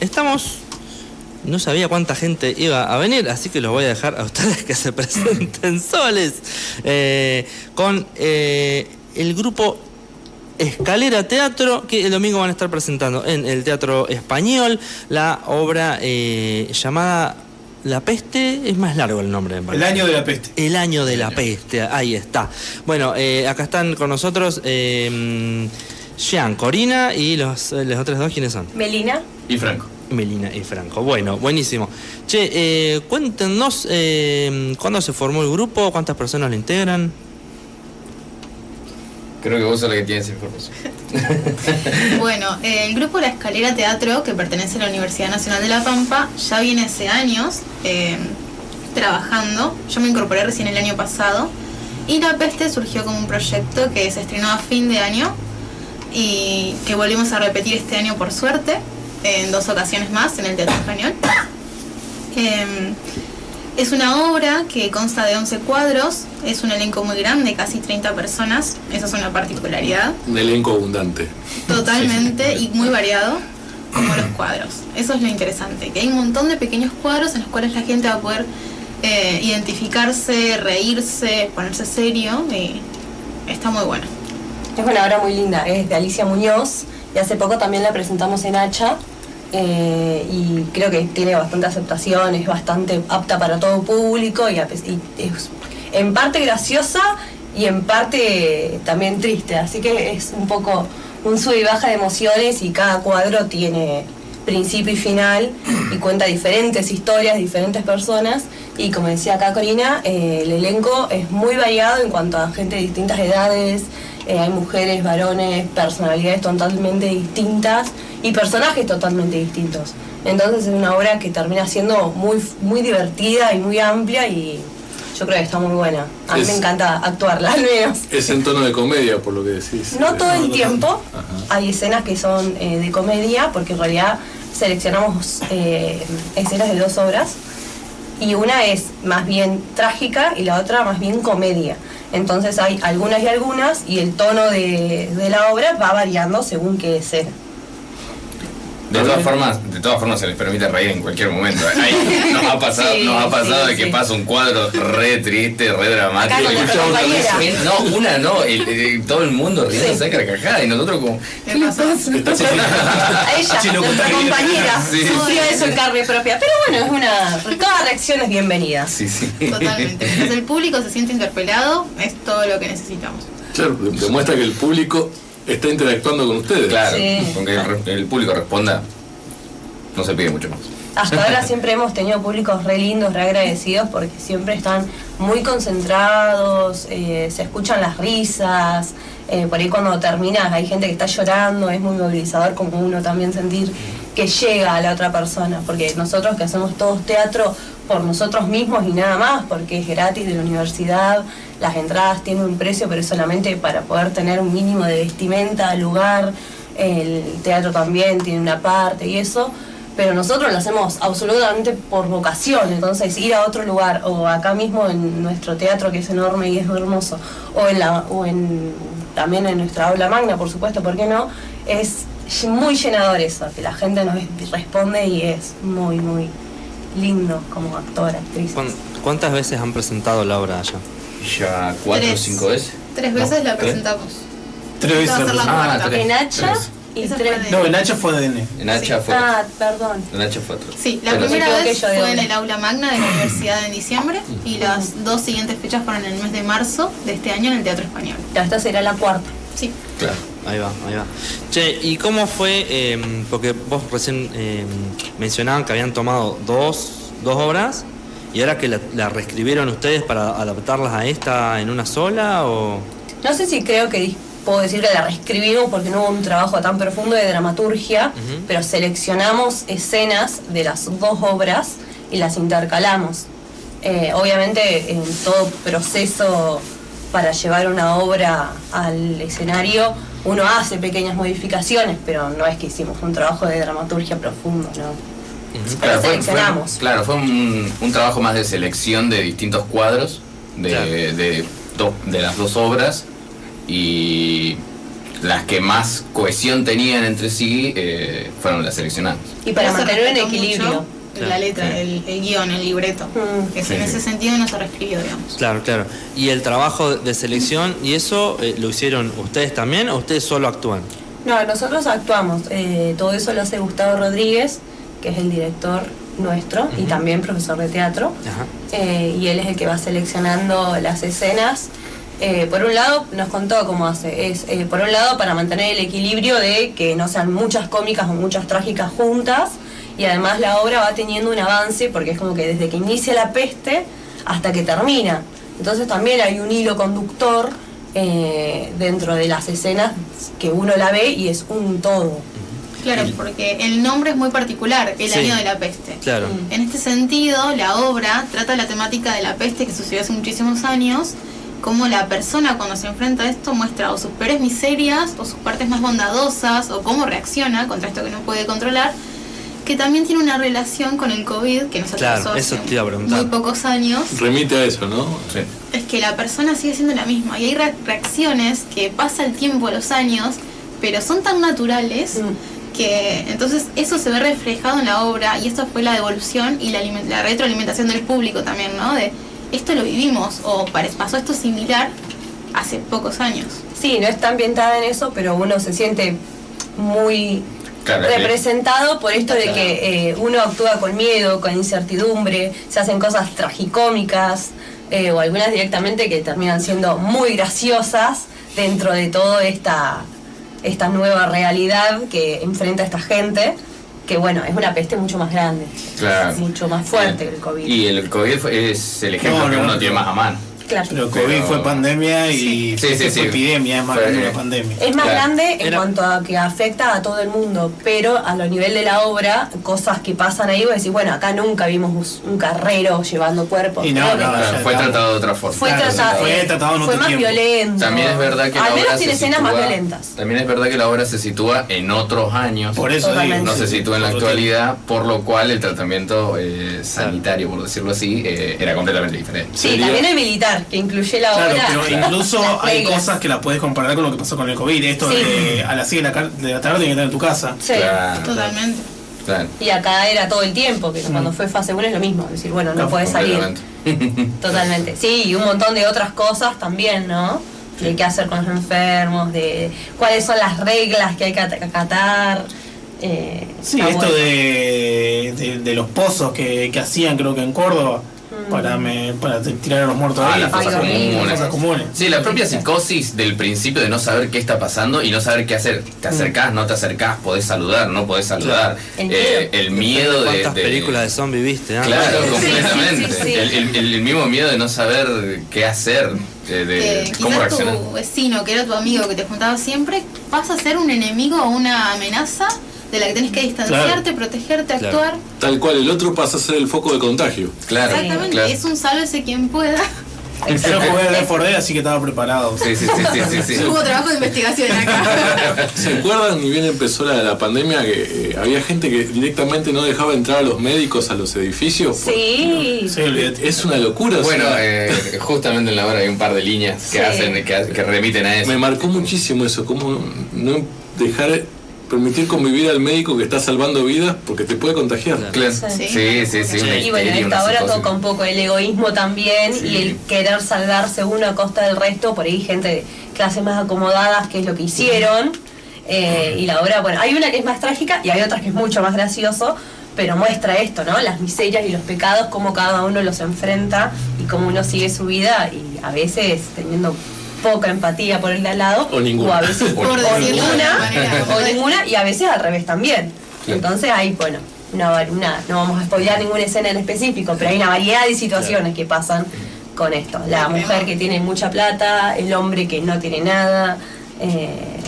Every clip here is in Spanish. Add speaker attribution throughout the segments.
Speaker 1: estamos no sabía cuánta gente iba a venir, así que los voy a dejar a ustedes que se presenten soles eh, con eh, el grupo Escalera Teatro, que el domingo van a estar presentando en el Teatro Español la obra eh, llamada La Peste, es más largo el nombre.
Speaker 2: El año de la peste.
Speaker 1: El año de la peste, ahí está. Bueno, acá están con nosotros Jean, Corina y los, los otros dos, ¿quiénes son?
Speaker 3: Melina.
Speaker 4: Y Franco.
Speaker 1: Melina y Franco. Bueno, buenísimo. Che, eh, cuéntenos eh, cuándo se formó el grupo, cuántas personas lo integran.
Speaker 4: Creo que vos sos la que tienes información.
Speaker 3: bueno, el grupo La Escalera Teatro, que pertenece a la Universidad Nacional de La Pampa, ya viene hace años eh, trabajando. Yo me incorporé recién el año pasado. Y La Peste surgió como un proyecto que se estrenó a fin de año y que volvimos a repetir este año por suerte en dos ocasiones más en el Teatro Español. Em, es una obra que consta de 11 cuadros, es un elenco muy grande, casi 30 personas, esa es una particularidad.
Speaker 2: Un elenco abundante.
Speaker 3: Totalmente y muy variado, como los cuadros. Eso es lo interesante, que hay un montón de pequeños cuadros en los cuales la gente va a poder eh, identificarse, reírse, ponerse serio y está muy bueno.
Speaker 5: Es una obra muy linda, es de Alicia Muñoz y hace poco también la presentamos en Hacha eh, y creo que tiene bastante aceptación, es bastante apta para todo público y, es en parte graciosa y en parte también triste, así que es un poco un sub y baja de emociones y cada cuadro tiene principio y final y cuenta diferentes historias, diferentes personas. Y como decía acá Corina, eh, el elenco es muy variado en cuanto a gente de distintas edades, eh, hay mujeres, varones, personalidades totalmente distintas y personajes totalmente distintos. Entonces es una obra que termina siendo muy, muy divertida y muy amplia y yo creo que está muy buena. A mí me encanta actuarla al menos.
Speaker 2: Es en tono de comedia, por lo que decís.
Speaker 5: No todo el tiempo. Hay escenas que son eh, de comedia, porque en realidad seleccionamos eh, escenas de dos obras. Y una es más bien trágica y la otra más bien comedia. Entonces hay algunas y algunas y el tono de, la obra va variando según qué escena.
Speaker 4: De todas formas, de todas formas se les permite reír en cualquier momento. nos ha pasado, nos ha pasado de que pasa un cuadro re triste, re dramático. y no, una no, todo el mundo riendo de carcajada y nosotros como. ¿Qué le pasa?
Speaker 5: A ella, nuestra compañera, sufrió eso en carne propia. Pero bueno, es una. Toda reacción es bienvenida.
Speaker 4: Sí, sí.
Speaker 3: Totalmente. Mientras el público se siente interpelado, es todo lo que necesitamos.
Speaker 2: Claro, demuestra que el público está interactuando con ustedes.
Speaker 4: Claro, con que el, público responda, no se pide mucho más.
Speaker 5: Hasta ahora siempre hemos tenido públicos re lindos, re agradecidos, porque siempre están muy concentrados, eh, se escuchan las risas, eh, por ahí cuando terminas hay gente que está llorando, es muy movilizador como uno también sentir que llega a la otra persona, porque nosotros que hacemos todos teatro por nosotros mismos y nada más, porque es gratis de la universidad, las entradas tienen un precio, pero es solamente para poder tener un mínimo de vestimenta, lugar, el teatro también tiene una parte y eso, pero nosotros lo hacemos absolutamente por vocación, entonces ir a otro lugar o acá mismo en nuestro teatro que es enorme y es hermoso, o en la o en también en nuestra aula magna, por supuesto, ¿por qué no? Es muy llenador eso, que la gente nos responde y es muy, muy lindo como actor, actriz.
Speaker 1: ¿Cuántas veces han presentado la obra allá?
Speaker 4: Ya cuatro o cinco veces.
Speaker 3: Tres veces la presentamos.
Speaker 2: Tres veces.
Speaker 5: Ah, en Hacha y tres. No,
Speaker 2: en Hacha fue
Speaker 4: ADN. En Hacha fue.
Speaker 5: Ah, perdón.
Speaker 4: En Hacha fue otro.
Speaker 3: Sí, la primera vez fue en el aula magna de la universidad en diciembre y las dos siguientes fechas fueron en el mes de marzo de este año en el Teatro Español.
Speaker 5: Ya esta será la cuarta.
Speaker 3: Sí.
Speaker 4: Claro.
Speaker 1: Ahí va, ahí va. Che, ¿y cómo fue? Em, porque vos recién em, mencionaban que habían tomado dos, dos obras y ahora que la, reescribieron ustedes para adaptarlas a esta en una sola o...
Speaker 5: No sé si creo que puedo decir que la reescribimos porque no hubo un trabajo tan profundo de dramaturgia, pero seleccionamos escenas de las dos obras y las intercalamos. Eh, obviamente en todo proceso para llevar una obra al escenario uno hace pequeñas modificaciones, pero no es que hicimos un trabajo de dramaturgia profundo, ¿no?
Speaker 4: Claro, fue, claro, fue un, trabajo más de selección de distintos cuadros de, de, las dos obras y las que más cohesión tenían entre sí eh, fueron las seleccionadas.
Speaker 5: Y para mantener un equilibrio.
Speaker 3: La letra, el, guion, el libreto. Mm. Que en ese sentido no se reescribió, digamos.
Speaker 1: Claro, claro. ¿Y el trabajo de selección y eso eh, lo hicieron ustedes también o ustedes solo actúan?
Speaker 5: No, nosotros actuamos. Eh, todo eso lo hace Gustavo Rodríguez, que es el director nuestro y también profesor de teatro. y él es el que va seleccionando las escenas eh, por un lado, nos contó cómo hace. Es, eh, por un lado, para mantener el equilibrio de que no sean muchas cómicas o muchas trágicas juntas. Y además la obra va teniendo un avance porque es como que desde que inicia la peste hasta que termina. Entonces también hay un hilo conductor eh, dentro de las escenas que uno la ve y es un todo.
Speaker 3: Claro, porque el nombre es muy particular, el año de la peste.
Speaker 1: Claro.
Speaker 3: En este sentido, la obra trata la temática de la peste que sucedió hace muchísimos años cómo la persona cuando se enfrenta a esto muestra o sus peores miserias o sus partes más bondadosas o cómo reacciona contra esto que no puede controlar, que también tiene una relación con el COVID que nos
Speaker 1: claro, eso te iba a preguntar.
Speaker 3: muy pocos años.
Speaker 2: Remite a eso, ¿no?
Speaker 3: Sí. Es que la persona sigue siendo la misma y hay reacciones que pasa el tiempo, los años, pero son tan naturales. Mm. que entonces eso se ve reflejado en la obra y esto fue la devolución y la, la retroalimentación del público también, ¿no? De esto lo vivimos o pasó esto similar hace pocos años.
Speaker 5: Sí, no está ambientada en eso, pero uno se siente muy representado por esto de que eh, uno actúa con miedo, con incertidumbre, se hacen cosas tragicómicas eh, o algunas directamente que terminan siendo muy graciosas dentro de toda esta, esta nueva realidad que enfrenta esta gente que bueno, es una peste mucho más grande, mucho más fuerte que el COVID.
Speaker 4: Y el COVID es el ejemplo que uno tiene más a mano.
Speaker 6: Claro. Pero COVID fue pandemia y fue epidemia, es más grande una pandemia.
Speaker 5: Es más grande en cuanto a que afecta a todo el mundo, pero a lo nivel de la obra, cosas que pasan ahí, vos decís, bueno, acá nunca vimos un carrero llevando cuerpos.
Speaker 4: Y no, no, fue tratado de otra forma.
Speaker 5: Fue, tratado, fue, tratado fue más violento.
Speaker 4: También es verdad que
Speaker 5: Al menos tiene escenas más violentas.
Speaker 4: También es verdad que la obra se sitúa en otros años.
Speaker 6: Por eso
Speaker 4: no se sitúa en la actualidad, por lo cual el tratamiento eh, sanitario, por decirlo así, eh, era completamente diferente.
Speaker 5: Sí, también el militar, que incluye la
Speaker 6: obra. Claro, pero incluso hay cosas que la puedes comparar con lo que pasó con el COVID. Esto de a las 6 de la, de la tarde que estar en tu casa.
Speaker 5: Sí,
Speaker 3: totalmente.
Speaker 5: Y acá era todo el tiempo, que cuando fue fase 1 es lo mismo, es decir, bueno, no, puedes salir. Totalmente. Sí, y un montón de otras cosas también, ¿no? De qué hacer con los enfermos, de cuáles son las reglas que hay que acatar. Eh,
Speaker 6: sí, esto de, de, los pozos que, que hacían, creo que en Córdoba para, me, para tirar a los muertos ah, ahí.
Speaker 4: Las fosas comunes. Sí, la propia psicosis del principio de no saber qué está pasando y no saber qué hacer. Te acercás, no te acercás, podés saludar, no podés saludar. El, eh, miedo de.
Speaker 1: ¿Cuántas películas de zombies viste?
Speaker 4: Claro, completamente. el, mismo miedo de no saber qué hacer. De, cómo reaccionar.
Speaker 3: tu vecino, que era tu amigo, que te juntaba siempre, pasa a ser un enemigo o una amenaza de la que tenés que distanciarte, protegerte, actuar.
Speaker 2: Tal cual, el otro pasa a ser el foco de contagio.
Speaker 4: Claro.
Speaker 3: Exactamente, es un sálvese quien pueda.
Speaker 6: Yo jugué a Left así que estaba preparado.
Speaker 4: Sí, sí, sí, sí, sí,
Speaker 3: Hubo trabajo de investigación acá.
Speaker 2: ¿Se acuerdan ni bien empezó la, la pandemia que eh, había gente que directamente no dejaba entrar a los médicos a los edificios?
Speaker 5: Sí.
Speaker 2: es una locura.
Speaker 4: Bueno, eh, justamente en la hora hay un par de líneas que hacen que, que remiten a eso.
Speaker 2: Me marcó muchísimo eso, cómo no dejar permitir convivir al médico que está salvando vidas porque te puede contagiar.
Speaker 4: Claro. Sí, sí, sí. sí,
Speaker 5: y bueno, en esta hora toca un poco el egoísmo también y el querer salvarse uno a costa del resto, por ahí gente de clases más acomodadas, que es lo que hicieron. Eh, y la obra, bueno, hay una que es más trágica y hay otra que es mucho más gracioso, pero muestra esto, ¿no? Las miserias y los pecados, cómo cada uno los enfrenta y cómo uno sigue su vida y a veces teniendo poca empatía por el de al lado.
Speaker 2: O ninguna.
Speaker 5: a veces
Speaker 3: por ninguna.
Speaker 5: o ninguna, y a veces al revés también. Entonces hay, bueno, una, no vamos a spoilear ninguna escena en específico, pero hay una variedad de situaciones que pasan con esto. La mujer que tiene mucha plata, el hombre que no tiene nada. Eh,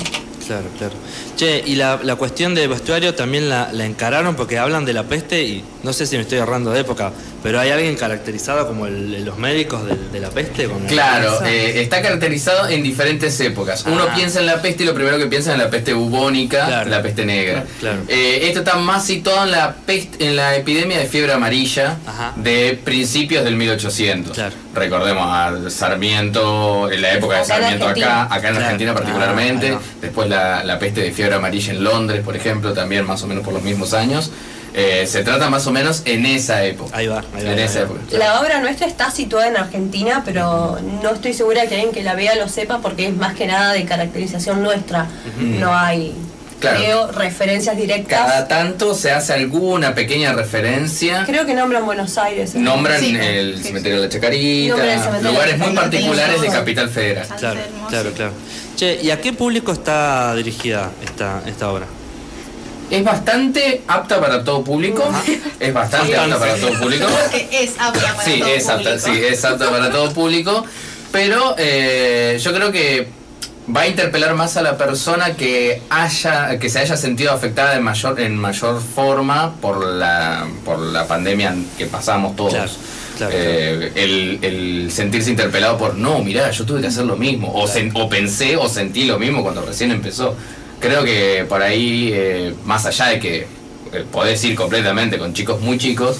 Speaker 1: claro, claro. Che, y la, la cuestión de vestuario también la, la, encararon porque hablan de la peste y no sé si me estoy ahorrando de época, pero hay alguien caracterizado como el, los médicos de, de, la peste.
Speaker 4: claro, eh, está caracterizado en diferentes épocas. Uno ah. piensa en la peste y lo primero que piensa es en la peste bubónica, la peste negra.
Speaker 1: Claro.
Speaker 4: Eh, esto está más situado en la, peste, en la epidemia de fiebre amarilla de principios del 1800. Recordemos a Sarmiento, en la época de Sarmiento acá, acá en Argentina particularmente, ah, después la, la peste de fiebre amarilla en Londres, por ejemplo, también más o menos por los mismos años. Eh, se trata más o menos en esa época.
Speaker 1: Ahí va,
Speaker 4: en esa época.
Speaker 5: La obra nuestra está situada en Argentina, pero no estoy segura que alguien que la vea lo sepa porque es más que nada de caracterización nuestra. No hay creo, referencias directas.
Speaker 4: Cada tanto se hace alguna pequeña referencia.
Speaker 5: Creo que nombran Buenos Aires.
Speaker 4: Nombran el cementerio de la Chacarita, lugares muy particulares de Capital Federal.
Speaker 1: Claro, claro, claro. Che, ¿y a qué público está dirigida esta, esta obra?
Speaker 4: Es bastante apta para todo público. Es bastante apta para todo público.
Speaker 3: es apta para sí, todo es
Speaker 4: apta, Sí, es apta para todo público. Pero eh, yo creo que va a interpelar más a la persona que haya que se haya sentido afectada en mayor en mayor forma por la por la pandemia que pasamos todos. Eh, el, sentirse interpelado por no mira yo tuve que hacer lo mismo o, o pensé o sentí lo mismo cuando recién empezó. Creo que por ahí eh, más allá de que eh, podés ir completamente con chicos muy chicos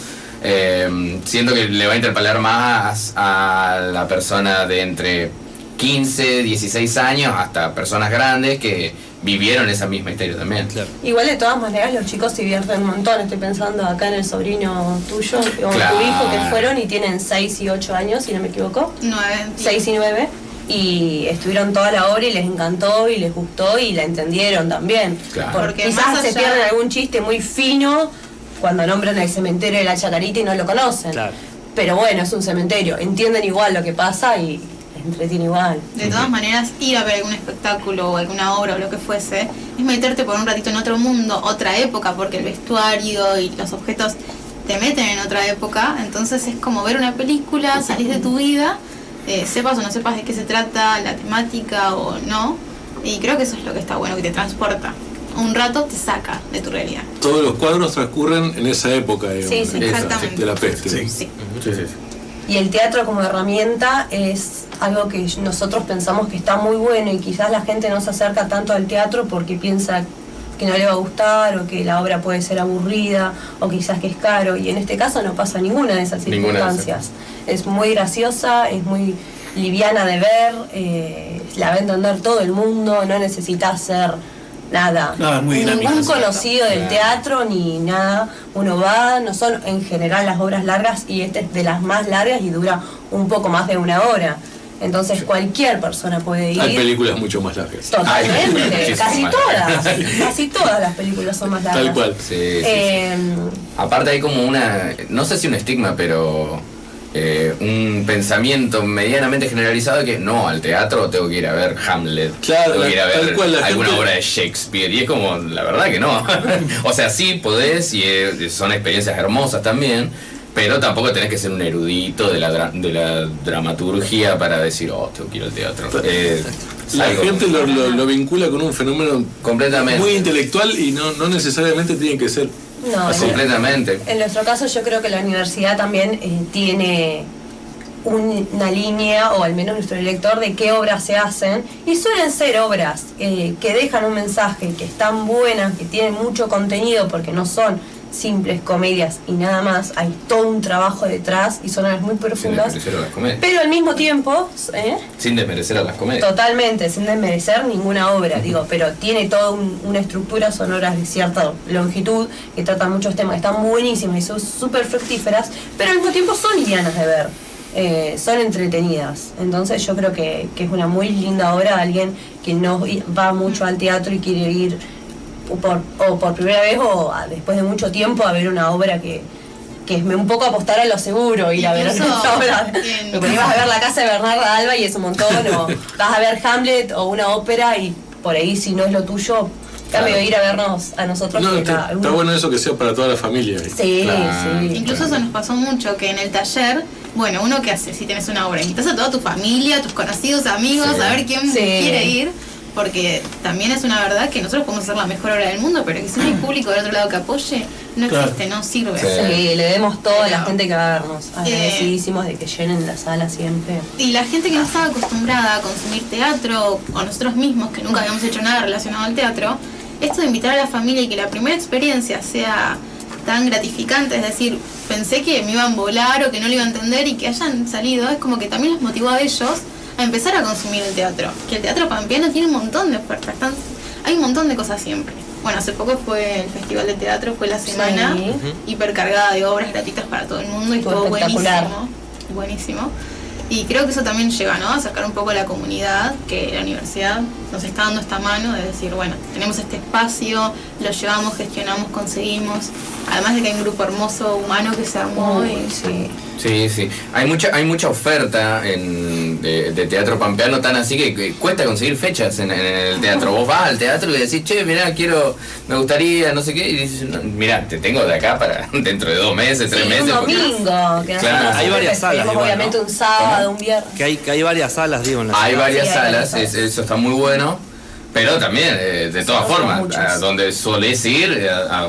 Speaker 4: siento que le va a interpelar más a la persona de entre 15, 16 años hasta personas grandes que vivieron esa misma historia también.
Speaker 5: Igual de todas maneras los chicos se divierten un montón, estoy pensando acá en el sobrino tuyo o tu hijo que fueron y tienen 6 y 8 años, si no me equivoco.
Speaker 3: 9.
Speaker 5: 6 y 9 y estuvieron toda la obra y les encantó y les gustó y la entendieron también. Porque quizás se pierden algún chiste muy fino cuando nombran el cementerio de la Chacarita y no lo conocen. Pero bueno, es un cementerio, entienden igual lo que pasa y entretiene igual.
Speaker 3: De todas maneras, ir a ver algún espectáculo o alguna obra o lo que fuese, es meterte por un ratito en otro mundo, otra época, porque el vestuario y los objetos te meten en otra época, entonces es como ver una película, salís de tu vida, eh, sepas o no sepas de qué se trata, la temática o no, y creo que eso es lo que está bueno, que te transporta. Un rato te saca de tu realidad.
Speaker 2: Todos los cuadros transcurren en esa época,
Speaker 3: de
Speaker 2: la peste.
Speaker 3: sí.
Speaker 5: Y el teatro como herramienta es algo que nosotros pensamos que está muy bueno y quizás la gente no se acerca tanto al teatro porque piensa que no le va a gustar o que la obra puede ser aburrida o quizás que es caro y en este caso no pasa ninguna de esas circunstancias. es muy graciosa, es muy liviana de ver, eh, la va a entender todo el mundo, no necesita ser nada. Ningún conocido del teatro ni nada. Uno va, no son en general las obras largas y esta es de las más largas y dura un poco más de una hora. Entonces cualquier persona puede ir.
Speaker 2: Hay películas mucho más largas.
Speaker 5: Totalmente, casi todas. Casi todas las películas son más largas.
Speaker 2: Tal cual.
Speaker 4: Em, Aparte hay como una, no sé si un estigma, pero eh, un pensamiento medianamente generalizado de que no, al teatro tengo que ir a ver Hamlet,
Speaker 2: claro,
Speaker 4: tengo que ir a ver alguna obra de Shakespeare, y es como, la verdad que no. o sea, sí podés y son experiencias hermosas también, pero tampoco tenés que ser un erudito de la, de la dramaturgia para decir, oh, tengo que ir al teatro.
Speaker 2: Eh, la gente lo, vincula con un fenómeno
Speaker 4: completamente
Speaker 2: muy intelectual y no, no necesariamente tiene que ser
Speaker 5: no,
Speaker 4: completamente.
Speaker 5: En nuestro caso yo creo que la universidad también eh, tiene una línea, o al menos nuestro director, de qué obras se hacen. Y suelen ser obras eh, que dejan un mensaje, que están buenas, que tienen mucho contenido, porque no son simples comedias y nada más, hay todo un trabajo detrás y son obras muy profundas.
Speaker 4: Sin desmerecer a las comedias.
Speaker 5: Pero al mismo tiempo. ¿eh?
Speaker 4: Sin desmerecer a las comedias.
Speaker 5: Totalmente, sin desmerecer ninguna obra, digo, pero tiene toda una estructura sonora de cierta longitud que trata muchos temas, están buenísimas y son súper fructíferas, pero al mismo tiempo son livianas de ver. Eh, son entretenidas. Entonces yo creo que, que es una muy linda obra alguien que no va mucho al teatro y quiere ir o por, o por primera vez o después de mucho tiempo a ver una obra que, que es un poco apostar a lo seguro, ir a ver una obra. Porque ibas a ver la casa de Bernarda Alba y es un montón, o vas a ver Hamlet o una ópera y por ahí si no es lo tuyo, cambio de ir a vernos a nosotros.
Speaker 2: No, está, bueno eso que sea para toda la familia.
Speaker 5: Sí, sí.
Speaker 3: Incluso eso nos pasó mucho, que en el taller, bueno, uno que hace si tienes una obra, invitas a toda tu familia, tus conocidos, amigos, a ver quién quiere ir porque también es una verdad que nosotros podemos hacer la mejor obra del mundo, pero que si no hay público del otro lado que apoye, no
Speaker 6: Claro.
Speaker 3: existe, no sirve.
Speaker 5: Sí, le demos todo a la
Speaker 3: Pero-
Speaker 5: gente que va a vernos.
Speaker 3: Eh,
Speaker 5: Agradecidísimos de que llenen la sala siempre.
Speaker 3: Y la gente que no estaba acostumbrada a consumir teatro, o nosotros mismos que nunca habíamos hecho nada relacionado al teatro, esto de invitar a la familia y que la primera experiencia sea tan gratificante, es decir, pensé que me iban a volar o que no lo iba a entender y que hayan salido, es como que también los motivó a ellos a empezar a consumir el teatro. Que el teatro pampeano tiene un montón de ofertas, están- hay un montón de cosas siempre. Bueno, hace poco fue el Festival de Teatro, fue la semana
Speaker 5: Sí.
Speaker 3: hipercargada de obras gratuitas para todo el mundo y
Speaker 5: espectacular.
Speaker 3: buenísimo. Buenísimo. Y creo que eso también lleva, ¿no? A sacar un poco a la comunidad, que la universidad nos está dando esta mano de decir, bueno, tenemos este espacio, lo llevamos, gestionamos, conseguimos. Además de que hay un grupo hermoso humano que se armó y
Speaker 5: sí.
Speaker 4: Sí, sí. Hay mucha, hay mucha oferta en, de, de teatro pampeano, tan así que, que cuesta conseguir fechas en, en el teatro. Vos vas al teatro y decís, che, mirá, quiero, me gustaría, no sé qué, y dices, no, mirá, te tengo de acá para dentro de dos meses, tres
Speaker 5: Sí,
Speaker 4: meses.
Speaker 5: un
Speaker 4: porque-
Speaker 5: domingo. Que
Speaker 4: Claro,
Speaker 1: hay varias salas igual,
Speaker 5: Obviamente
Speaker 1: ¿no?
Speaker 5: un sábado, un viernes.
Speaker 1: Que hay, que hay varias salas, digo, en la
Speaker 4: Hay
Speaker 1: ciudad.
Speaker 4: varias
Speaker 5: Sí, hay
Speaker 4: salas,
Speaker 5: varias
Speaker 4: es- eso está muy bueno, pero también, eh, de todas formas, donde solés ir, eh, a, a-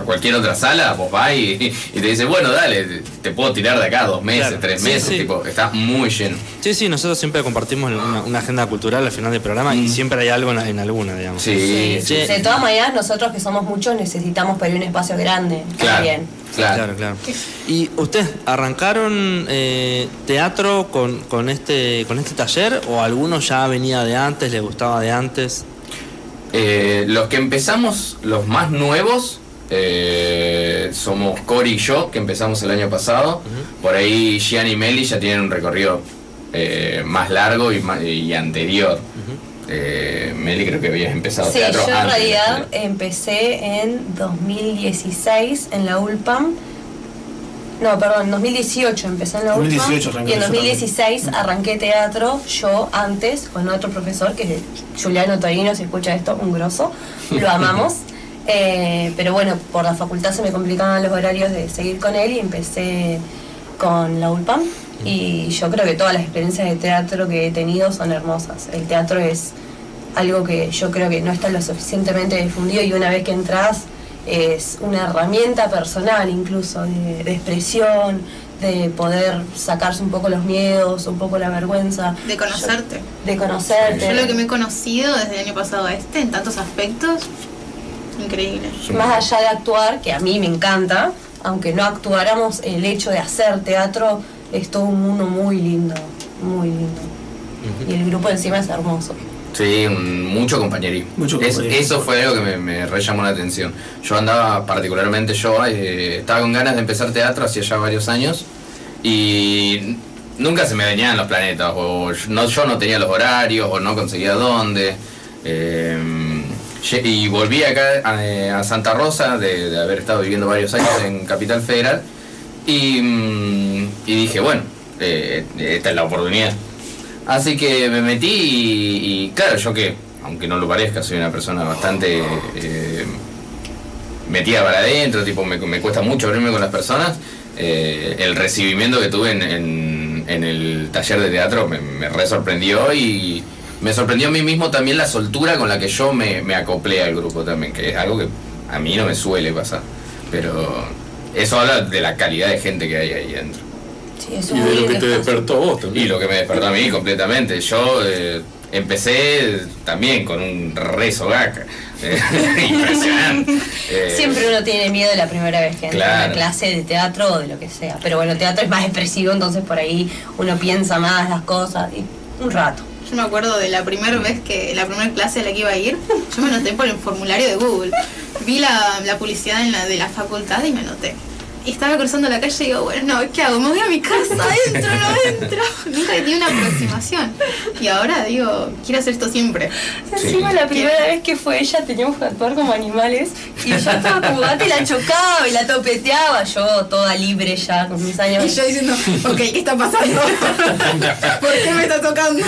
Speaker 4: a cualquier otra sala, vos vas y, y te dice, bueno, dale, te puedo tirar de acá dos meses,
Speaker 1: Claro.
Speaker 4: tres
Speaker 1: Sí,
Speaker 4: meses,
Speaker 1: sí.
Speaker 4: tipo, está muy lleno.
Speaker 1: Sí, sí, nosotros siempre compartimos una, una agenda cultural al final del programa y siempre hay algo en, en alguna, digamos.
Speaker 4: Mm. Sí,
Speaker 1: Sí.
Speaker 5: De todas maneras, nosotros que somos muchos necesitamos pedir un espacio grande.
Speaker 4: Claro,
Speaker 5: También.
Speaker 4: claro.
Speaker 1: Claro, claro. ¿Y ustedes arrancaron eh, teatro con, con, este, con este taller o alguno ya venía de antes, le gustaba de antes?
Speaker 4: Eh, los que empezamos, los más nuevos, eh, somos Cory y yo, que empezamos el año pasado. Por ahí Gian y Meli ya tienen un recorrido eh, más largo y, ma- y anterior. Eh, Meli creo que habías empezado
Speaker 5: Sí,
Speaker 4: teatro
Speaker 5: yo en realidad empecé en 2016 en la ULPAM. No, perdón, en 2018 empecé en la
Speaker 6: 2018
Speaker 5: ULPAM.
Speaker 6: arranqué
Speaker 5: Y en
Speaker 6: yo también.
Speaker 5: 2016 arranqué teatro yo antes con otro profesor que es Juliano Torino, si escucha esto, un grosso. Lo amamos. Eh, pero bueno, por la facultad se me complicaban los horarios de seguir con él y empecé con la ULPAM. Y yo creo que todas las experiencias de teatro que he tenido son hermosas. El teatro es algo que yo creo que no está lo suficientemente difundido y una vez que entras es una herramienta personal incluso de, de expresión, de poder sacarse un poco los miedos, un poco la vergüenza.
Speaker 3: de conocerte.
Speaker 5: Yo- de conocerte.
Speaker 3: Yo lo que me he conocido desde el año pasado a este, en tantos aspectos, increíble.
Speaker 5: Más allá de actuar, que a mí me encanta, aunque no actuáramos, el hecho de hacer teatro es todo un mundo muy lindo, muy lindo. Y el grupo encima es hermoso.
Speaker 4: Sí, mucho compañerismo.
Speaker 6: Mucho
Speaker 4: Es-
Speaker 6: compañerismo.
Speaker 4: eso fue algo que me, me re llamó la atención. Yo andaba, particularmente yo, eh, estaba con ganas de empezar teatro hacía ya varios años y nunca se me venían los planetas, o yo no, yo no tenía los horarios, o no conseguía dónde. Eh, y volví acá a, a Santa Rosa, de, haber estado viviendo varios años en Capital Federal, y, mm, dije, bueno, eh, esta es la oportunidad. Así que me metí y, claro, yo que, aunque no lo parezca, soy una persona bastante eh, metida para adentro, tipo, me, cuesta mucho abrirme con las personas. eh, el recibimiento que tuve en, el taller de teatro me, me re sorprendió y me sorprendió a mí mismo también la soltura con la que yo me, me acoplé al grupo también, que es algo que a mí no me suele pasar. Pero eso habla de la calidad de gente que hay ahí dentro.
Speaker 5: Sí,
Speaker 2: Y de lo que te despertó a vos
Speaker 4: Y
Speaker 2: también.
Speaker 4: lo que me despertó a mí completamente. Yo eh, empecé también con un rezo gaca. Eh, impresionante. Eh,
Speaker 5: Siempre uno tiene miedo la primera vez que entra a
Speaker 4: Claro.
Speaker 5: una clase de teatro o de lo que sea. Pero bueno, teatro es más expresivo, entonces por ahí uno piensa más las cosas. Y un rato.
Speaker 3: Yo me acuerdo de la primera vez que, la primera clase a la que iba a ir, yo me anoté por el formulario de Google. Vi la, publicidad de la facultad y me anoté. Y estaba cruzando la calle y digo, bueno, no, ¿qué hago? Me voy a mi casa, adentro, no entro. Nunca tenía una aproximación. Y ahora digo, quiero hacer esto siempre.
Speaker 5: Encima la primera vez que fue ella teníamos que actuar como animales y yo estaba como gata y la chocaba y la topeteaba, yo toda libre ya con mis años.
Speaker 3: Y yo diciendo, ok, ¿qué está pasando? ¿Por qué me está tocando?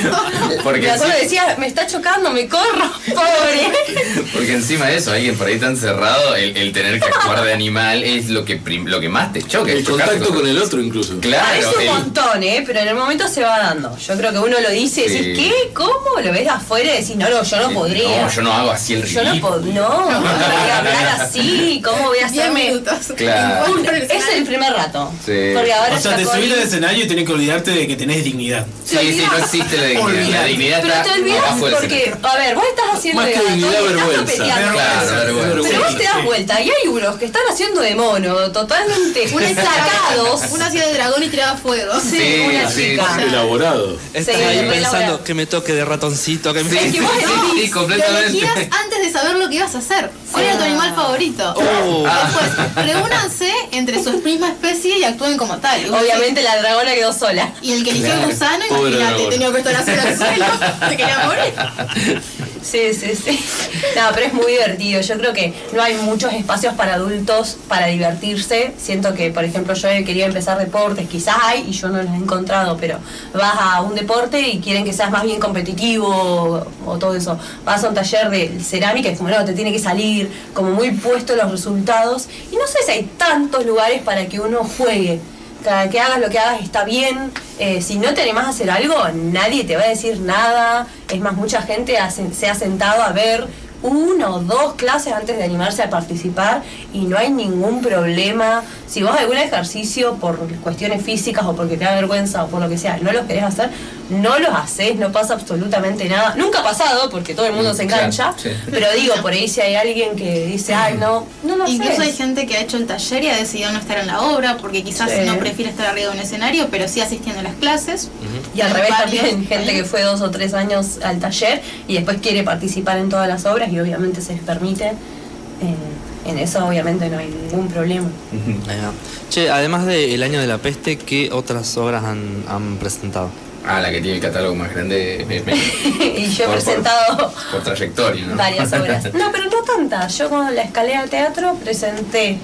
Speaker 4: Porque sí.
Speaker 5: decía, me está chocando, me corro, pobre.
Speaker 4: Porque encima de eso, alguien por ahí tan cerrado, el, el tener que actuar de animal es lo que, lo que más te choque.
Speaker 2: El contacto con el otro incluso.
Speaker 5: Claro. Es un montón, ¿eh? Pero en el momento se va dando. Yo creo que uno lo dice y decís, ¿qué? ¿Cómo? Lo ves de afuera y decís, no, no, yo no podría.
Speaker 4: No, yo no hago así el
Speaker 5: ridículo. Yo no puedo, no, no hablar así, ¿cómo voy a hacerme? Claro. es el primer rato.
Speaker 6: Sí. Porque ahora o sea, te subís al escenario y tenés que olvidarte de que tenés dignidad.
Speaker 4: Sí, sí, no existe la dignidad. La dignidad
Speaker 5: Pero te olvidas porque, a ver, vos estás haciendo
Speaker 2: Más que dignidad, vergüenza.
Speaker 5: Claro, vergüenza. Pero vos te das vuelta y hay unos que están haciendo de mono, totalmente sacados.
Speaker 3: Una hacía de dragón y tiraba fuego.
Speaker 5: Sí, una chica.
Speaker 2: Elaborado.
Speaker 1: Estás ahí pensando que me toque de ratoncito, que me
Speaker 3: sí, que vos sí, completamente. antes de saber lo que ibas a hacer. ¿Cuál era tu animal favorito? Oh. Después, reúnanse entre su misma especie y actúen como tal.
Speaker 5: Obviamente la dragona quedó sola.
Speaker 3: Y el que eligió el gusano, imagínate, tenía que estar así al suelo. Se quería morir.
Speaker 5: Sí, sí, sí. No, pero es muy divertido. Yo creo que no hay muchos espacios para adultos para divertirse. Siento que, por ejemplo, yo quería empezar deportes, quizás hay y yo no los he encontrado, pero vas a un deporte y quieren que seas más bien competitivo o, todo eso. Vas a un taller de cerámica y es como, no, te tiene que salir como muy puesto los resultados. Y no sé si hay tantos lugares para que uno juegue que hagas lo que hagas está bien. Eh, si no te animás a hacer algo, nadie te va a decir nada. Es más, mucha gente se ha sentado a ver una o dos clases antes de animarse a participar y no hay ningún problema. Si vos algún ejercicio por cuestiones físicas o porque te da vergüenza o por lo que sea, no lo querés hacer, no lo haces, no pasa absolutamente nada. Nunca ha pasado porque todo el mundo se engancha, pero digo, por ahí si hay alguien que dice, ay, no, no lo
Speaker 3: Incluso hay gente que ha hecho el taller y ha decidido no estar en la obra porque quizás no prefiere estar arriba de un escenario, pero sí asistiendo a las clases.
Speaker 5: Y al revés también, gente que fue dos o tres años al taller y después quiere participar en todas las obras y obviamente se les permite. Eh, en eso obviamente no hay ningún problema.
Speaker 1: Che, además del Año de la Peste, ¿qué otras obras han, presentado?
Speaker 4: Ah, la que tiene el catálogo más grande
Speaker 5: y yo he presentado
Speaker 4: por, trayectoria, ¿no?
Speaker 5: varias obras. No, pero no tantas. Yo con la escalera de teatro presenté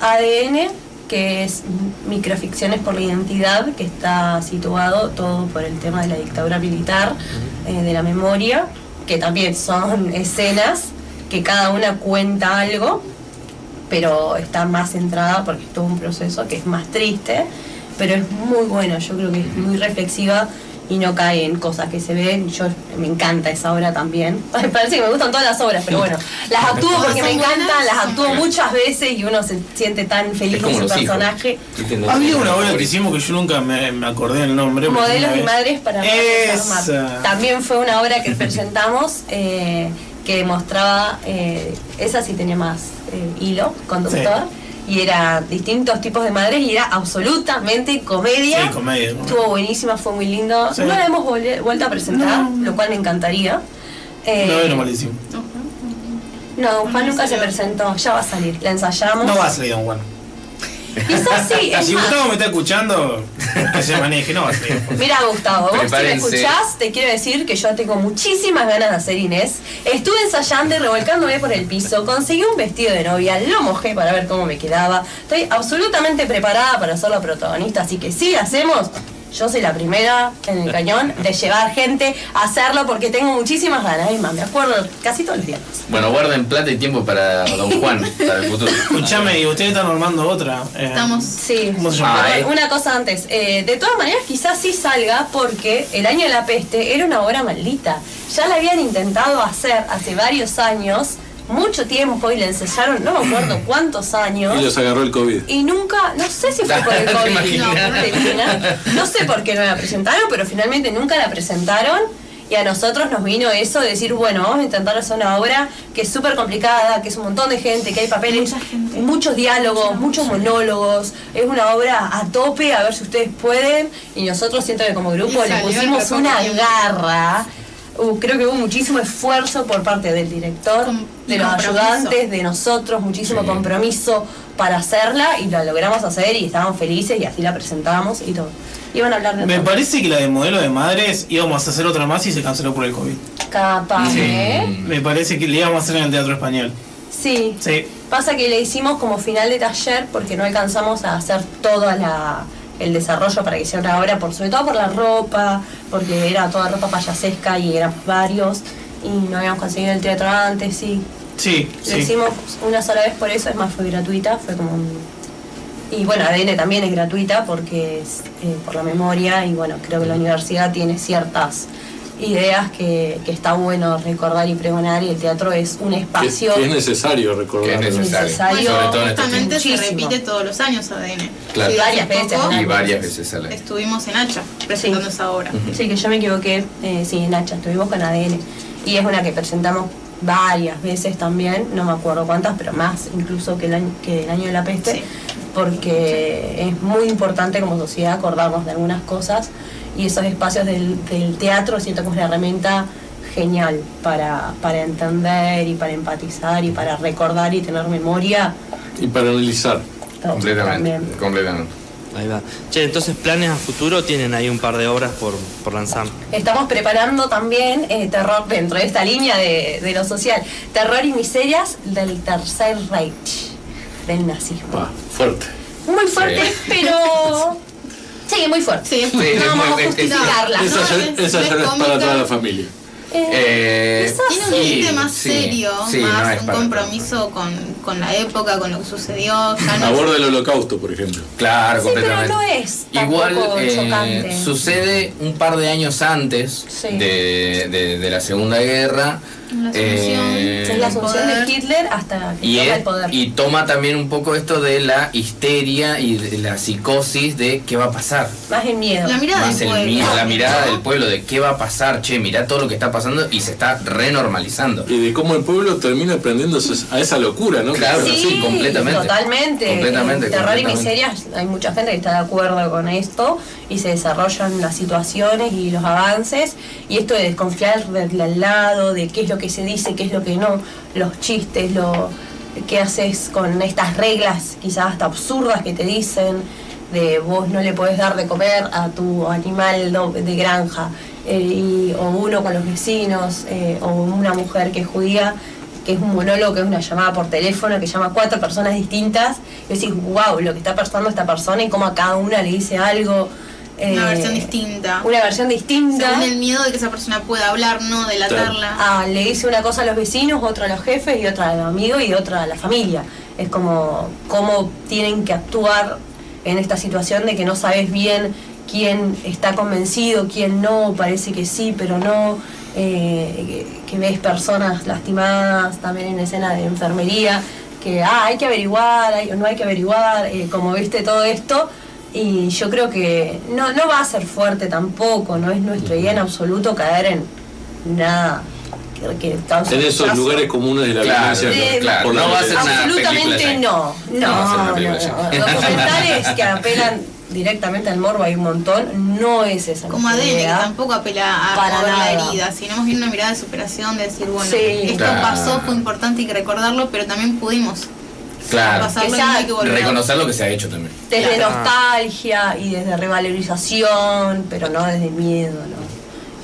Speaker 5: ADN, que es microficciones por la identidad, que está situado todo por el tema de la dictadura militar, eh, de la memoria, que también son escenas que cada una cuenta algo, pero está más centrada porque es todo un proceso que es más triste, pero es muy buena, yo creo que es muy reflexiva y no cae en cosas que se ven. Yo me encanta esa obra también. Parece que me gustan todas las obras, pero bueno, las actúo porque me encantan, las actúo muchas veces y uno se siente tan feliz con su personaje.
Speaker 6: Había una obra que hicimos que yo nunca me, acordé el nombre.
Speaker 5: Modelos y madres para También fue una obra que presentamos. Eh, que mostraba, eh, esa sí tenía más eh, hilo conductor. Y era distintos tipos de madres y era absolutamente comedia.
Speaker 6: Sí, comedia.
Speaker 5: Estuvo buenísima, fue muy lindo. No la hemos vuelto a presentar, lo cual me encantaría.
Speaker 6: Eh, no, era malísimo.
Speaker 5: No, Juan nunca se presentó, ya va a salir. La ensayamos.
Speaker 6: No va a salir Don Juan.
Speaker 5: Quizás sí.
Speaker 6: si Gustavo me está escuchando, que se maneje, no
Speaker 5: Mira, Gustavo, vos si me escuchás, te quiero decir que yo tengo muchísimas ganas de hacer Inés. Estuve ensayando y revolcándome por el piso, conseguí un vestido de novia, lo mojé para ver cómo me quedaba. Estoy absolutamente preparada para ser la protagonista, así que sí, hacemos yo soy la primera en el cañón de llevar gente a hacerlo porque tengo muchísimas ganas. Más, me acuerdo casi todos los días.
Speaker 4: Bueno, guarden plata y tiempo para Don Juan, para el futuro.
Speaker 6: Escúchame, y ustedes están armando otra.
Speaker 3: Eh, Estamos.
Speaker 5: Sí. Ah, eh. Una cosa antes. Eh, de todas maneras, quizás sí salga porque El Año de la Peste era una obra maldita. Ya la habían intentado hacer hace varios años mucho tiempo y le ensayaron, no me acuerdo cuántos años.
Speaker 2: Y los agarró el COVID.
Speaker 5: Y nunca, no sé si fue por el COVID, no, no sé por qué no la presentaron, pero finalmente nunca la presentaron. Y a nosotros nos vino eso de decir, bueno, vamos a intentar hacer una obra que es súper complicada, que es un montón de gente, que hay papeles, muchos diálogos, muchos monólogos. Es una obra a tope, a ver si ustedes pueden. Y nosotros siento que como grupo le pusimos una garra creo que hubo muchísimo esfuerzo por parte del director, de los ayudantes, de nosotros, muchísimo compromiso para hacerla y la logramos hacer y estábamos felices y así la presentamos y todo. Iban a hablar de
Speaker 6: Me parece que la de modelo de madres íbamos a hacer otra más y se canceló por el COVID.
Speaker 5: Capaz, ¿eh?
Speaker 6: Me parece que la íbamos a hacer en el teatro español.
Speaker 5: Sí.
Speaker 6: Sí.
Speaker 5: Pasa que le hicimos como final de taller porque no alcanzamos a hacer toda la el desarrollo para que sea una obra, por, sobre todo por la ropa, porque era toda ropa payasesca y éramos varios y no habíamos conseguido el teatro antes, sí.
Speaker 6: Sí,
Speaker 5: Lo hicimos una sola vez por eso, es más, fue gratuita, fue como un, Y bueno, ADN también es gratuita porque es eh, por la memoria y bueno, creo que la universidad tiene ciertas ideas que, que está bueno recordar y pregonar y el teatro es un espacio
Speaker 2: que es necesario recordar.
Speaker 4: Que es necesario.
Speaker 5: necesario.
Speaker 4: Sobre todo en estos
Speaker 3: justamente se
Speaker 5: Muchísimo.
Speaker 3: repite todos los años ADN.
Speaker 4: Claro.
Speaker 3: Sí,
Speaker 5: Y varias veces.
Speaker 4: Y varias veces sale.
Speaker 3: Estuvimos en Hacha presentando esa obra.
Speaker 5: Sí, que yo me equivoqué, eh, sí, Nacha, estuvimos con ADN. Y es una que presentamos varias veces también, no me acuerdo cuántas, pero más incluso que el año, que el año de la peste,
Speaker 3: Sí.
Speaker 5: Porque es muy importante como sociedad acordarnos de algunas cosas y esos espacios del, del teatro siento que es una herramienta genial para, para entender y para empatizar y para recordar y tener memoria.
Speaker 2: Y para analizar.
Speaker 4: Completamente.
Speaker 5: También.
Speaker 4: Completamente.
Speaker 1: Ahí va. Che, entonces planes a futuro tienen ahí un par de obras por, por lanzar.
Speaker 5: Estamos preparando también eh, terror dentro de esta línea de, de lo social. Terror y miserias del Tercer Reich, del nazismo.
Speaker 2: Fuerte.
Speaker 5: Muy fuerte,
Speaker 4: Sí.
Speaker 5: pero... Sí, muy fuerte.
Speaker 3: Sí,
Speaker 4: Sí,
Speaker 5: no
Speaker 4: es
Speaker 5: vamos
Speaker 4: muy-
Speaker 5: a
Speaker 4: es- es-
Speaker 5: justificarla.
Speaker 2: Esa
Speaker 3: no, es-
Speaker 2: esa
Speaker 3: es
Speaker 2: ya no es
Speaker 3: cómica.
Speaker 2: para toda la familia.
Speaker 5: Eh,
Speaker 4: Eh,
Speaker 3: Tiene un
Speaker 4: sí,
Speaker 3: límite más
Speaker 4: sí,
Speaker 3: serio,
Speaker 4: sí, no
Speaker 3: más
Speaker 4: es
Speaker 3: un
Speaker 4: para-
Speaker 3: compromiso con, con la época, con lo que sucedió. Ya no
Speaker 2: Aborda el holocausto, por ejemplo.
Speaker 4: Claro,
Speaker 5: Sí, pero
Speaker 4: completamente.
Speaker 5: no es
Speaker 4: Igual eh,
Speaker 5: chocante.
Speaker 4: sucede un par de años antes
Speaker 5: Sí.
Speaker 4: de, de- de la Segunda Guerra.
Speaker 3: La asunción.
Speaker 4: eh,
Speaker 5: es la asunción de. Hitler hasta que
Speaker 4: y,
Speaker 5: toma
Speaker 4: es-
Speaker 5: el poder.
Speaker 4: y toma también un poco esto de la histeria y de la psicosis de qué va a pasar.
Speaker 5: Más el miedo.
Speaker 3: La mirada
Speaker 4: Más
Speaker 3: del
Speaker 4: el
Speaker 3: pueblo.
Speaker 4: miedo, la mirada del pueblo de qué va a pasar, che, mirá todo lo que está pasando y se está renormalizando.
Speaker 2: Y de cómo el pueblo termina prendiéndose a esa locura, ¿no?
Speaker 4: Claro. sí, completamente.
Speaker 5: Totalmente.
Speaker 4: Completamente,
Speaker 5: En Terror y miserias, hay mucha gente que está de acuerdo con esto y se desarrollan las situaciones y los avances. Y esto de desconfiar del al lado, de qué es lo que se dice, qué es lo que no, los chistes, lo qué haces con estas reglas quizás hasta absurdas que te dicen de vos no le podés dar de comer a tu animal de granja eh, y- o uno con los vecinos eh, o una mujer que es judía que es un monólogo, que es una llamada por teléfono, que llama a cuatro personas distintas, y decís, wow, lo que está pasando esta persona y cómo a cada una le dice algo.
Speaker 3: Una
Speaker 5: eh,
Speaker 3: versión distinta.
Speaker 5: Una versión distinta.
Speaker 3: Según el miedo de que esa persona pueda hablar, no delatarla.
Speaker 5: Ah, le dice una cosa a los vecinos, otra a los jefes y otra a los amigos y otra a la familia. Es como cómo tienen que actuar en esta situación de que no sabes bien quién está convencido, quién no, parece que sí, pero no. eh, que, que ves personas lastimadas también en escena de enfermería, que ah, hay que averiguar, hay- no hay que averiguar, eh, como viste todo esto. Y yo creo que no, no va a ser fuerte tampoco, no es nuestra idea en absoluto caer en nada que,
Speaker 2: En esos lugares comunes de la
Speaker 4: Claro,
Speaker 2: violencia.
Speaker 4: Claro,
Speaker 2: por la
Speaker 4: no va a ser
Speaker 5: Absolutamente no. No,
Speaker 4: No
Speaker 5: no, no. Documentales que apelan directamente al morbo hay un montón, no es esa
Speaker 3: Como ADN, que tampoco apela a
Speaker 5: Para
Speaker 3: la herida, sino más bien una mirada de superación, de decir, bueno,
Speaker 5: Sí.
Speaker 3: esto
Speaker 4: Claro.
Speaker 3: pasó, fue importante y que recordarlo, pero también pudimos
Speaker 4: Claro.
Speaker 3: pasarlo
Speaker 5: Que
Speaker 3: y no hay
Speaker 5: sea-
Speaker 3: que volver.
Speaker 4: Reconocer lo que se ha hecho también.
Speaker 5: Desde
Speaker 1: Claro.
Speaker 5: nostalgia y desde revalorización, pero no desde miedo, ¿no?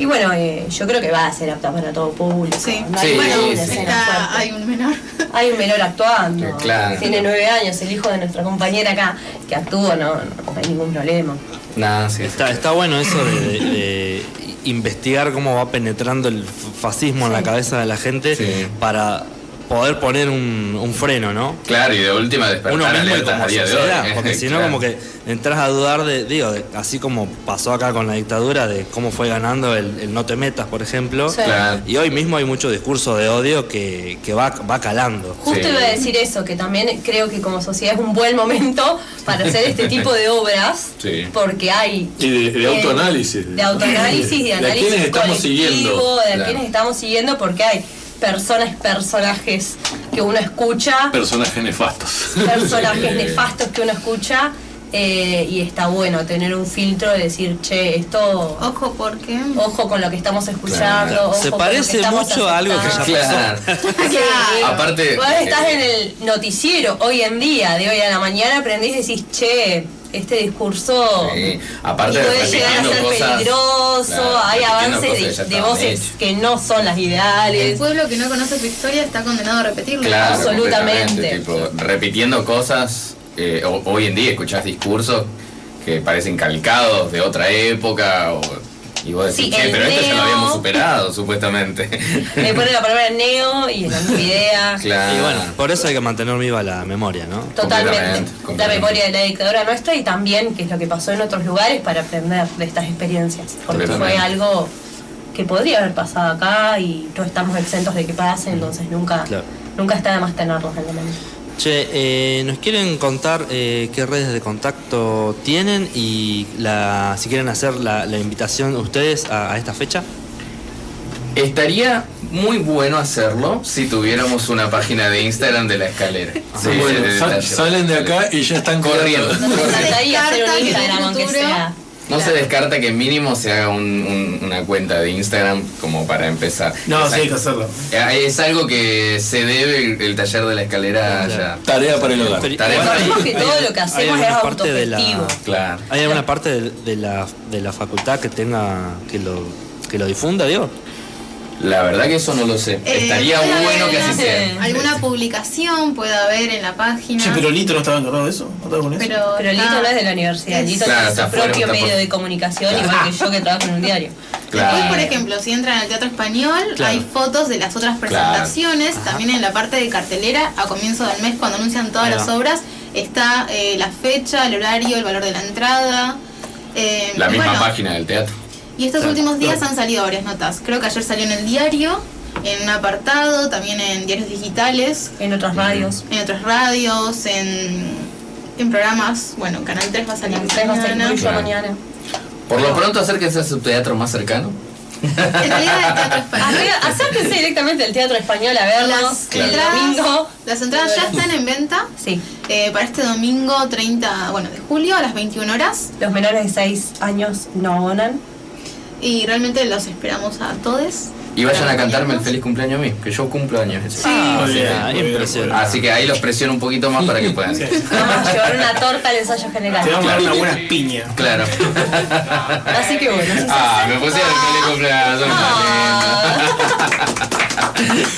Speaker 5: Y bueno, eh, yo creo que va a ser apta para todo público.
Speaker 3: Sí,
Speaker 5: No hay
Speaker 4: Sí,
Speaker 5: bueno,
Speaker 4: sí,
Speaker 5: una
Speaker 4: sí.
Speaker 5: escena
Speaker 3: Está- hay un menor.
Speaker 5: Hay un menor actuando.
Speaker 4: Claro.
Speaker 5: Tiene nueve años, el hijo de nuestra compañera acá, que actúa, no, no hay ningún problema.
Speaker 4: Nada, sí.
Speaker 1: Está, está bueno eso de, de- de investigar cómo va penetrando el fascismo en la cabeza de la gente
Speaker 4: Sí.
Speaker 1: para poder poner un, un freno, ¿no?
Speaker 4: Claro, y de última despertar
Speaker 1: Uno mismo y como
Speaker 4: a día de
Speaker 1: sociedad,
Speaker 4: hoy.
Speaker 1: porque si no
Speaker 4: Claro.
Speaker 1: como que entras a dudar de, digo, de- así como pasó acá con la dictadura, de cómo fue ganando el, el no te metas, por ejemplo.
Speaker 5: Sí.
Speaker 4: Claro.
Speaker 1: Y hoy mismo hay mucho discurso de odio que, que va, va calando.
Speaker 5: Justo
Speaker 4: Sí.
Speaker 5: iba a decir eso, que también creo que como sociedad es un buen momento para hacer este tipo de obras,
Speaker 4: Sí.
Speaker 5: porque hay...
Speaker 2: Y de, de
Speaker 5: eh,
Speaker 2: autoanálisis.
Speaker 5: De autoanálisis y de
Speaker 2: De a
Speaker 5: análisis
Speaker 2: quiénes estamos siguiendo.
Speaker 5: de a
Speaker 4: Claro.
Speaker 5: quienes estamos siguiendo, porque hay personas, personajes que uno escucha,
Speaker 2: Personajes nefastos.
Speaker 5: personajes
Speaker 4: Sí.
Speaker 5: nefastos que uno escucha, eh, y está bueno tener un filtro de decir, che, esto...
Speaker 3: Ojo, porque.
Speaker 5: Ojo con lo que estamos escuchando.
Speaker 4: Claro.
Speaker 5: ojo
Speaker 1: Se
Speaker 5: con lo que
Speaker 1: parece
Speaker 5: estamos
Speaker 1: mucho a algo que ya.
Speaker 4: Claro.
Speaker 5: Sí.
Speaker 4: Aparte,
Speaker 5: Vos estás
Speaker 4: eh,
Speaker 5: en el noticiero hoy en día, de hoy a la mañana, aprendís y decís, che, este discurso
Speaker 4: Sí, aparte
Speaker 5: puede
Speaker 4: de
Speaker 5: llegar a ser
Speaker 4: cosas,
Speaker 5: peligroso,
Speaker 4: claro,
Speaker 5: hay avances de, voces que no son las
Speaker 3: El
Speaker 5: ideales.
Speaker 3: pueblo que no conoce su historia está condenado a repetirlo.
Speaker 4: Claro,
Speaker 5: Absolutamente.
Speaker 4: tipo, repitiendo cosas. eh, ho- hoy en día escuchás discursos que parecen calcados de otra época o Y vos decís,
Speaker 5: Sí,
Speaker 4: che, pero esto ya lo
Speaker 5: neo-
Speaker 4: habíamos superado, supuestamente.
Speaker 5: Me pone la palabra neo y la misma idea.
Speaker 4: claro.
Speaker 1: Y bueno, por eso hay que mantener viva la memoria, ¿no?
Speaker 5: Totalmente.
Speaker 4: Completamente,
Speaker 5: La
Speaker 4: completamente.
Speaker 5: memoria de la dictadura nuestra y también qué es lo que pasó en otros lugares para aprender de estas experiencias. Porque fue algo que podría haber pasado acá y no estamos exentos de que pase, entonces nunca,
Speaker 1: Claro.
Speaker 5: nunca está de más tenerlos en la mente.
Speaker 1: Che, eh, ¿nos quieren contar eh, qué redes de contacto tienen y la, si quieren hacer la, la invitación ustedes a, a esta fecha?
Speaker 4: Estaría muy bueno hacerlo si tuviéramos una página de Instagram de la escalera. Sí,
Speaker 2: Bueno,
Speaker 4: de
Speaker 2: sal-
Speaker 4: detalle.
Speaker 2: salen de acá y ya están
Speaker 4: Corriendo.
Speaker 2: corriendo.
Speaker 5: Nos encantaría hacer
Speaker 3: descarta
Speaker 5: un
Speaker 3: que en el
Speaker 5: Instagram, aunque
Speaker 3: futuro-
Speaker 5: sea.
Speaker 4: No se descarta que mínimo se haga un- un- una cuenta de Instagram como para empezar.
Speaker 6: No,
Speaker 4: es,
Speaker 6: sí hay que hacerlo.
Speaker 4: Eh, es algo que se debe el, el taller de la escalera
Speaker 1: Claro.
Speaker 4: ya.
Speaker 2: Tarea para el hogar.
Speaker 1: Pero
Speaker 4: Tarea para-
Speaker 5: Sabemos que todo lo que hacemos es
Speaker 1: alguna parte de la-
Speaker 5: autogestivo.
Speaker 4: Claro.
Speaker 1: ¿Hay alguna parte de, de la, de la facultad que tenga que lo, que lo difunda, digo?
Speaker 4: La verdad que eso no lo sé.
Speaker 3: Eh,
Speaker 4: Estaría bueno
Speaker 3: haber
Speaker 4: que así sea.
Speaker 3: Alguna publicación puede haber en la página.
Speaker 6: Che, pero Lito no estaba encargado de eso. ¿No estaba con eso?
Speaker 3: Pero,
Speaker 5: Pero Lito no es de la universidad,
Speaker 3: es-
Speaker 5: Lito
Speaker 4: Claro,
Speaker 5: tiene su
Speaker 4: fuera,
Speaker 5: propio medio
Speaker 4: por-
Speaker 5: de comunicación, igual que yo que trabajo en un diario.
Speaker 4: Claro.
Speaker 3: Después, por ejemplo, si entran al Teatro Español,
Speaker 1: Claro.
Speaker 3: hay fotos de las otras presentaciones. También en la parte de cartelera, a comienzo del mes, cuando anuncian todas las obras, está eh, la fecha, el horario, el valor de la entrada. eh,
Speaker 4: La misma
Speaker 3: bueno,
Speaker 4: página del teatro.
Speaker 3: Y estos
Speaker 4: Claro.
Speaker 3: últimos días han salido varias notas. Creo que ayer salió en el diario, en un apartado, también en diarios digitales,
Speaker 5: En otras radios.
Speaker 3: en otras radios, en, en programas. Bueno, Canal 3 va a salir
Speaker 5: En tres va a ser
Speaker 3: mañana.
Speaker 5: mucho
Speaker 4: Claro.
Speaker 5: mañana.
Speaker 4: Por lo pronto acérquense a su teatro más cercano.
Speaker 3: En realidad el Teatro Español.
Speaker 5: Arriba, Acérquense directamente al Teatro Español a vernos
Speaker 3: Las,
Speaker 5: el
Speaker 3: entradas,
Speaker 5: domingo.
Speaker 3: las entradas ya están en venta
Speaker 5: Sí,
Speaker 3: eh, para este domingo 30 bueno, de julio a las 21 horas
Speaker 5: los menores de 6 años no abonan.
Speaker 3: Y realmente los esperamos a todos.
Speaker 4: Y vayan a cantarme el feliz cumpleaños a mí, que yo cumplo años.
Speaker 1: Ah, o sea,
Speaker 6: bien.
Speaker 4: Así que ahí los presiono un poquito más para que puedan.
Speaker 6: Sí.
Speaker 5: Vamos a llevar una torta al ensayo general.
Speaker 6: Te vamos a dar una buena piña.
Speaker 4: Claro.
Speaker 5: Así que bueno,
Speaker 4: Ah, me pusieron feliz cumpleaños. son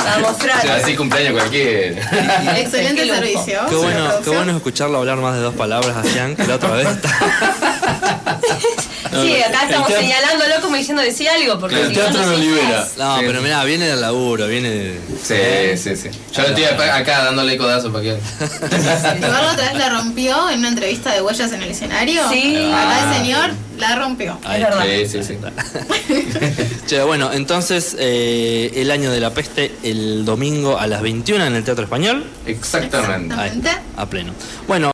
Speaker 5: a mostrar.
Speaker 4: lindos. Así cumpleaños cualquiera.
Speaker 3: Excelente servicio.
Speaker 1: Qué bueno, qué bueno escucharlo hablar más de dos palabras a Jean, que la otra vez está.
Speaker 5: Sí, acá estamos
Speaker 2: teatro-
Speaker 5: señalándolo como diciendo decir algo, porque
Speaker 2: El
Speaker 5: si
Speaker 2: teatro
Speaker 5: no,
Speaker 2: libera.
Speaker 1: No,
Speaker 4: Sí.
Speaker 1: pero mira, viene del laburo, viene de...
Speaker 4: Sí, sí, sí. Yo estoy acá dándole codazo para que.
Speaker 3: La otra vez la rompió en una entrevista de huellas en el escenario.
Speaker 5: Sí.
Speaker 3: Acá el señor la rompió.
Speaker 1: Ahí.
Speaker 5: Es verdad.
Speaker 4: Sí, sí, sí.
Speaker 1: Che, bueno, entonces eh, el año de la peste el domingo a las 21 en el Teatro Español.
Speaker 4: Exactamente.
Speaker 1: Ahí,
Speaker 3: Exactamente.
Speaker 1: a pleno. Bueno.